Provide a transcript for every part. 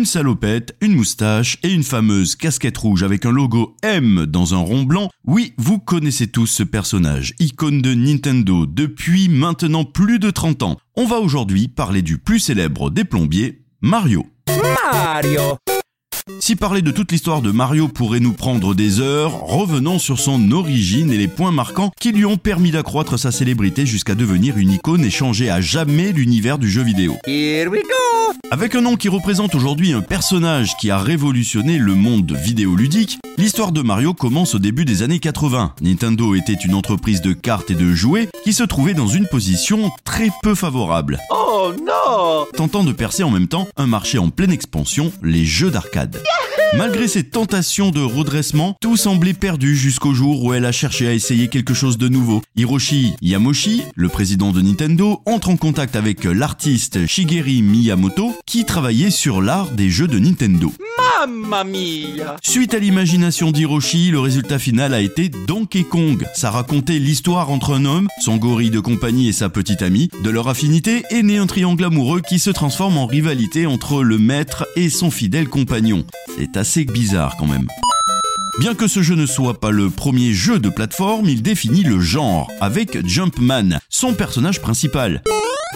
Une salopette, une moustache et une fameuse casquette rouge avec un logo M dans un rond blanc. Oui, vous connaissez tous ce personnage, icône de Nintendo depuis maintenant plus de 30 ans. On va aujourd'hui parler du plus célèbre des plombiers, Mario. Mario. Si parler de toute l'histoire de Mario pourrait nous prendre des heures, revenons sur son origine et les points marquants qui lui ont permis d'accroître sa célébrité jusqu'à devenir une icône et changer à jamais l'univers du jeu vidéo. Here we go. Avec un nom qui représente aujourd'hui un personnage qui a révolutionné le monde vidéoludique, l'histoire de Mario commence au début des années 80. Nintendo était une entreprise de cartes et de jouets qui se trouvait dans une position très peu favorable, Oh non. tentant de percer en même temps un marché en pleine expansion, les jeux d'arcade. Yeah. Malgré ses tentations de redressement, tout semblait perdu jusqu'au jour où elle a cherché à essayer quelque chose de nouveau. Hiroshi Yamoshi, le président de Nintendo, entre en contact avec l'artiste Shigeru Miyamoto qui travaillait sur l'art des jeux de Nintendo. Mamma mia. Suite à l'imagination d'Hiroshi, le résultat final a été Donkey Kong. Ça racontait l'histoire entre un homme, son gorille de compagnie et sa petite amie. De leur affinité est né un triangle amoureux qui se transforme en rivalité entre le maître et son fidèle compagnon. C'est assez bizarre quand même. Bien que ce jeu ne soit pas le premier jeu de plateforme, il définit le genre, avec Jumpman, son personnage principal.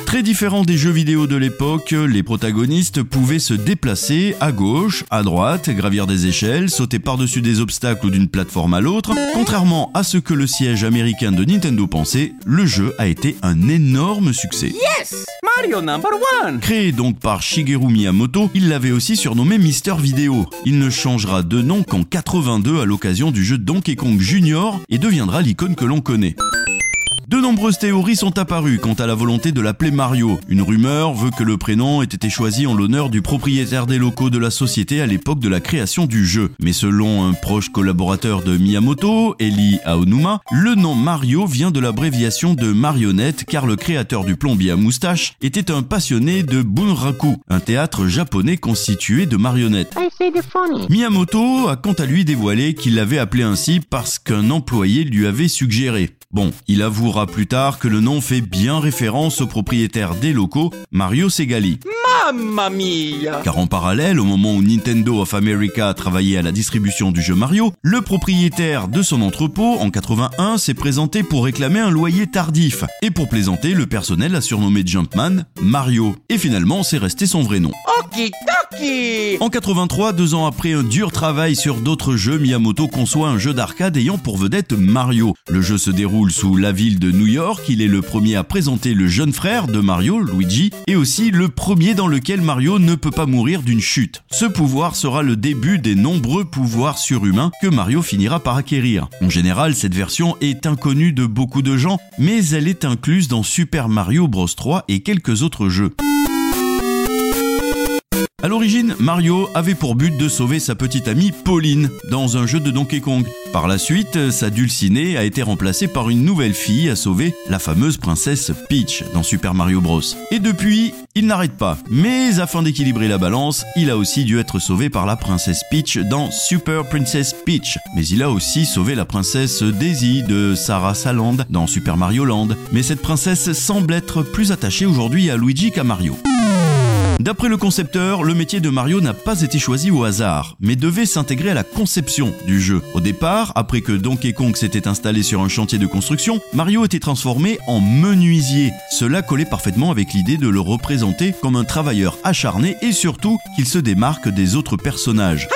Très différent des jeux vidéo de l'époque, les protagonistes pouvaient se déplacer à gauche, à droite, gravir des échelles, sauter par-dessus des obstacles ou d'une plateforme à l'autre. Contrairement à ce que le siège américain de Nintendo pensait, le jeu a été un énorme succès. Yes. Mario number one. Créé donc par Shigeru Miyamoto, il l'avait aussi surnommé Mister Vidéo. Il ne changera de nom qu'en 82 à l'occasion du jeu Donkey Kong Jr. et deviendra l'icône que l'on connaît. De nombreuses théories sont apparues quant à la volonté de l'appeler Mario. Une rumeur veut que le prénom ait été choisi en l'honneur du propriétaire des locaux de la société à l'époque de la création du jeu. Mais selon un proche collaborateur de Miyamoto, Eli Aonuma, le nom Mario vient de l'abréviation de marionnette car le créateur du plombier à moustache était un passionné de Bunraku, un théâtre japonais constitué de marionnettes. Miyamoto a quant à lui dévoilé qu'il l'avait appelé ainsi parce qu'un employé lui avait suggéré. Bon, il avouera plus tard que le nom fait bien référence au propriétaire des locaux, Mario Segali. Mamma mia. Car en parallèle, au moment où Nintendo of America travaillait à la distribution du jeu Mario, le propriétaire de son entrepôt, en 81, s'est présenté pour réclamer un loyer tardif. Et pour plaisanter, le personnel a surnommé Jumpman Mario. Et finalement, c'est resté son vrai nom. En 83, deux ans après un dur travail sur d'autres jeux, Miyamoto conçoit un jeu d'arcade ayant pour vedette Mario. Le jeu se déroule sous la ville de New York, il est le premier à présenter le jeune frère de Mario, Luigi, et aussi le premier dans lequel Mario ne peut pas mourir d'une chute. Ce pouvoir sera le début des nombreux pouvoirs surhumains que Mario finira par acquérir. En général, cette version est inconnue de beaucoup de gens, mais elle est incluse dans Super Mario Bros 3 et quelques autres jeux. À l'origine, Mario avait pour but de sauver sa petite amie Pauline dans un jeu de Donkey Kong. Par la suite, sa dulcinée a été remplacée par une nouvelle fille à sauver, la fameuse princesse Peach dans Super Mario Bros. Et depuis, il n'arrête pas. Mais afin d'équilibrer la balance, il a aussi dû être sauvé par la princesse Peach dans Super Princess Peach. Mais il a aussi sauvé la princesse Daisy de Sarah Saland dans Super Mario Land. Mais cette princesse semble être plus attachée aujourd'hui à Luigi qu'à Mario. D'après le concepteur, le métier de Mario n'a pas été choisi au hasard, mais devait s'intégrer à la conception du jeu. Au départ, après que Donkey Kong s'était installé sur un chantier de construction, Mario était transformé en menuisier. Cela collait parfaitement avec l'idée de le représenter comme un travailleur acharné et surtout qu'il se démarque des autres personnages.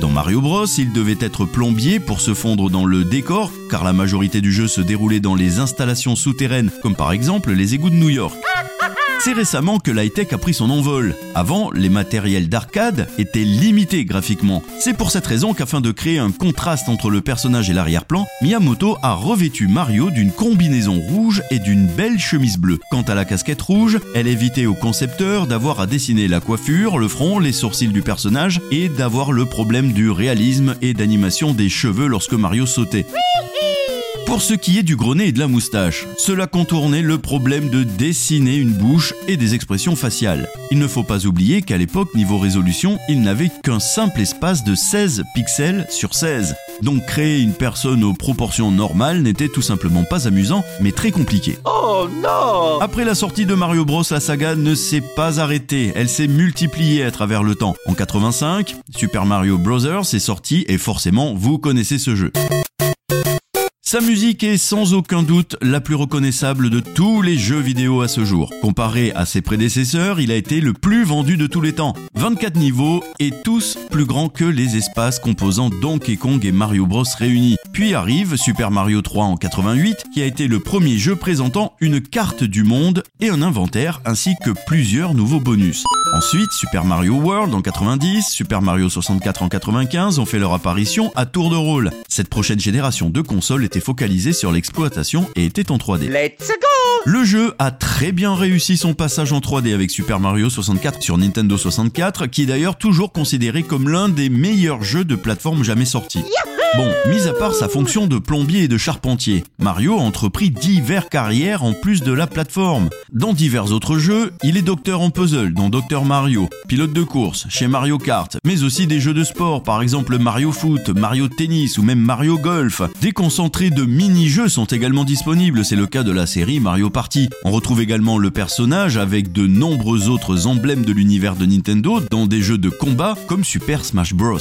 Dans Mario Bros, il devait être plombier pour se fondre dans le décor, car la majorité du jeu se déroulait dans les installations souterraines, comme par exemple les égouts de New York. C'est récemment que l'high-tech a pris son envol. Avant, les matériels d'arcade étaient limités graphiquement. C'est pour cette raison qu'afin de créer un contraste entre le personnage et l'arrière-plan, Miyamoto a revêtu Mario d'une combinaison rouge et d'une belle chemise bleue. Quant à la casquette rouge, elle évitait au concepteur d'avoir à dessiner la coiffure, le front, les sourcils du personnage et d'avoir le problème du réalisme et d'animation des cheveux lorsque Mario sautait. Pour ce qui est du gros nez et de la moustache, cela contournait le problème de dessiner une bouche et des expressions faciales. Il ne faut pas oublier qu'à l'époque, niveau résolution, il n'avait qu'un simple espace de 16 pixels sur 16. Donc créer une personne aux proportions normales n'était tout simplement pas amusant, mais très compliqué. Oh non Après la sortie de Mario Bros, la saga ne s'est pas arrêtée, elle s'est multipliée à travers le temps. En 85, Super Mario Bros. est sorti et forcément vous connaissez ce jeu. Sa musique est sans aucun doute la plus reconnaissable de tous les jeux vidéo à ce jour. Comparé à ses prédécesseurs, il a été le plus vendu de tous les temps. 24 niveaux et tous plus grands que les espaces composant Donkey Kong et Mario Bros réunis. Puis arrive Super Mario 3 en 88, qui a été le premier jeu présentant une carte du monde et un inventaire ainsi que plusieurs nouveaux bonus. Ensuite, Super Mario World en 90, Super Mario 64 en 95 ont fait leur apparition à tour de rôle. Cette prochaine génération de consoles était focalisée sur l'exploitation et était en 3D. Let's go Le jeu a très bien réussi son passage en 3D avec Super Mario 64 sur Nintendo 64, qui est d'ailleurs toujours considéré comme l'un des meilleurs jeux de plateforme jamais sortis. Bon, mis à part sa fonction de plombier et de charpentier, Mario a entrepris divers carrières en plus de la plateforme. Dans divers autres jeux, il est docteur en puzzle dans Dr Mario, pilote de course chez Mario Kart, mais aussi des jeux de sport, par exemple Mario Foot, Mario Tennis ou même Mario Golf. Des concentrés de mini-jeux sont également disponibles, c'est le cas de la série Mario Party. On retrouve également le personnage avec de nombreux autres emblèmes de l'univers de Nintendo dans des jeux de combat comme Super Smash Bros.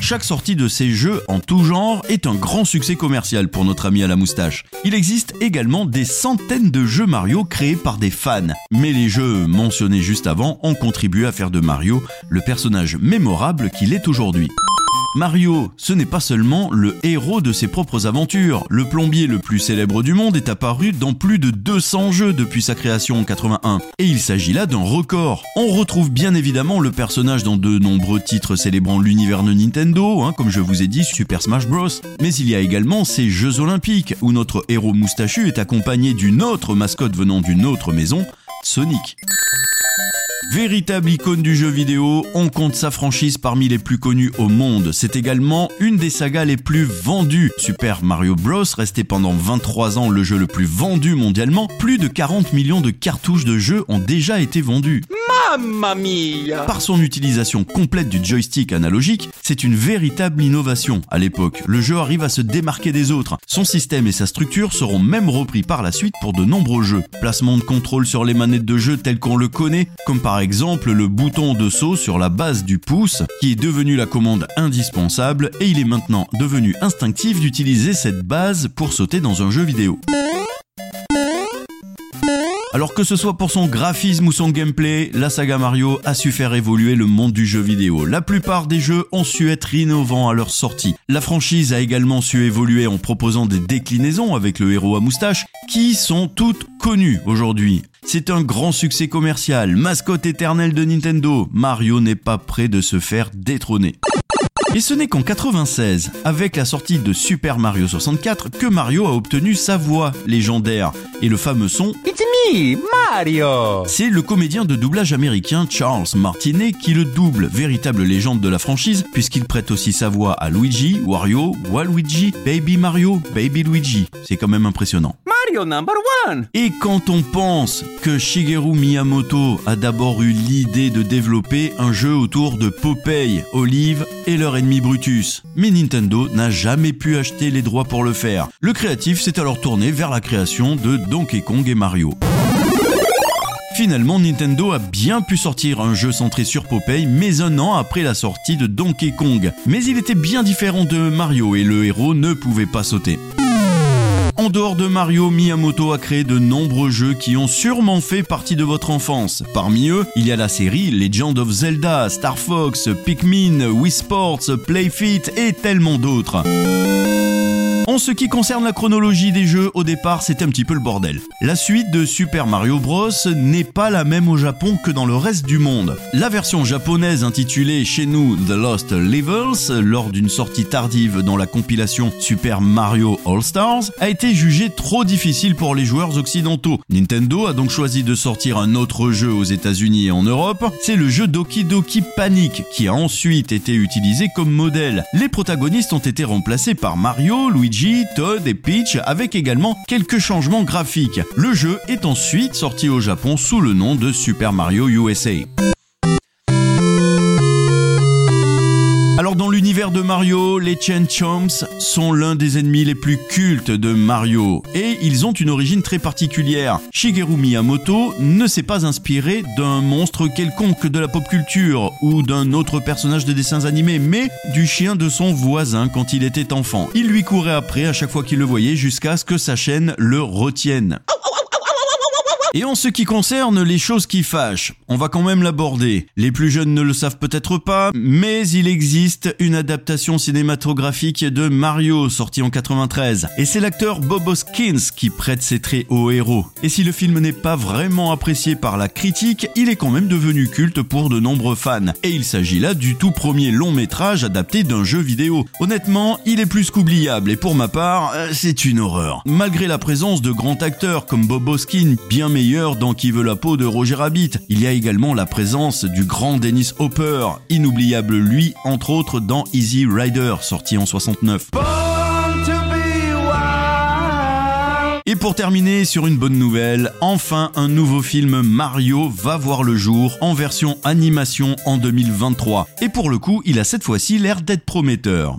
Chaque sortie de ces jeux en tout genre est un grand succès commercial pour notre ami à la moustache. Il existe également des centaines de jeux Mario créés par des fans. Mais les jeux mentionnés juste avant ont contribué à faire de Mario le personnage mémorable qu'il est aujourd'hui. Mario, ce n'est pas seulement le héros de ses propres aventures. Le plombier le plus célèbre du monde est apparu dans plus de 200 jeux depuis sa création en 81. Et il s'agit là d'un record. On retrouve bien évidemment le personnage dans de nombreux titres célébrant l'univers de Nintendo, hein, comme je vous ai dit, Super Smash Bros. Mais il y a également ces Jeux Olympiques, où notre héros moustachu est accompagné d'une autre mascotte venant d'une autre maison, Sonic. Véritable icône du jeu vidéo, on compte sa franchise parmi les plus connues au monde. C'est également une des sagas les plus vendues. Super Mario Bros. resté pendant 23 ans le jeu le plus vendu mondialement. Plus de 40 millions de cartouches de jeu ont déjà été vendues. Par son utilisation complète du joystick analogique, c'est une véritable innovation. À l'époque, le jeu arrive à se démarquer des autres. Son système et sa structure seront même repris par la suite pour de nombreux jeux. Placement de contrôle sur les manettes de jeu tel qu'on le connaît, comme par exemple le bouton de saut sur la base du pouce, qui est devenu la commande indispensable et il est maintenant devenu instinctif d'utiliser cette base pour sauter dans un jeu vidéo. Alors que ce soit pour son graphisme ou son gameplay, la saga Mario a su faire évoluer le monde du jeu vidéo. La plupart des jeux ont su être innovants à leur sortie. La franchise a également su évoluer en proposant des déclinaisons avec le héros à moustache qui sont toutes connues aujourd'hui. C'est un grand succès commercial, mascotte éternelle de Nintendo. Mario n'est pas prêt de se faire détrôner. Et ce n'est qu'en 96, avec la sortie de Super Mario 64, que Mario a obtenu sa voix légendaire et le fameux son It's me, Mario c'est le comédien de doublage américain Charles Martinet qui le double, véritable légende de la franchise, puisqu'il prête aussi sa voix à Luigi, Wario, Waluigi, Baby Mario, Baby Luigi. C'est quand même impressionnant. Et quand on pense que Shigeru Miyamoto a d'abord eu l'idée de développer un jeu autour de Popeye, Olive et leur ennemi Brutus, mais Nintendo n'a jamais pu acheter les droits pour le faire. Le créatif s'est alors tourné vers la création de Donkey Kong et Mario. Finalement, Nintendo a bien pu sortir un jeu centré sur Popeye, mais un an après la sortie de Donkey Kong. Mais il était bien différent de Mario et le héros ne pouvait pas sauter. En dehors de Mario, Miyamoto a créé de nombreux jeux qui ont sûrement fait partie de votre enfance. Parmi eux, il y a la série Legend of Zelda, Star Fox, Pikmin, Wii Sports, Playfit et tellement d'autres. En ce qui concerne la chronologie des jeux, au départ, c'était un petit peu le bordel. La suite de Super Mario Bros n'est pas la même au Japon que dans le reste du monde. La version japonaise intitulée chez nous The Lost Levels, lors d'une sortie tardive dans la compilation Super Mario All Stars, a été jugée trop difficile pour les joueurs occidentaux. Nintendo a donc choisi de sortir un autre jeu aux États-Unis et en Europe. C'est le jeu Doki Doki Panic qui a ensuite été utilisé comme modèle. Les protagonistes ont été remplacés par Mario, Luigi Luigi, Todd et Peach avec également quelques changements graphiques. Le jeu est ensuite sorti au Japon sous le nom de Super Mario USA. Mario, les Chen Chomps sont l'un des ennemis les plus cultes de Mario et ils ont une origine très particulière. Shigeru Miyamoto ne s'est pas inspiré d'un monstre quelconque de la pop culture ou d'un autre personnage de dessins animés, mais du chien de son voisin quand il était enfant. Il lui courait après à chaque fois qu'il le voyait jusqu'à ce que sa chaîne le retienne. Et en ce qui concerne les choses qui fâchent, on va quand même l'aborder. Les plus jeunes ne le savent peut-être pas, mais il existe une adaptation cinématographique de Mario sortie en 93. Et c'est l'acteur Bob Hoskins qui prête ses traits au héros. Et si le film n'est pas vraiment apprécié par la critique, il est quand même devenu culte pour de nombreux fans. Et il s'agit là du tout premier long métrage adapté d'un jeu vidéo. Honnêtement, il est plus qu'oubliable et pour ma part, euh, c'est une horreur. Malgré la présence de grands acteurs comme Bob Hoskins, bien dans Qui veut la peau de Roger Rabbit. Il y a également la présence du grand Dennis Hopper, inoubliable lui, entre autres dans Easy Rider, sorti en 69. Et pour terminer sur une bonne nouvelle, enfin un nouveau film Mario va voir le jour en version animation en 2023. Et pour le coup, il a cette fois-ci l'air d'être prometteur.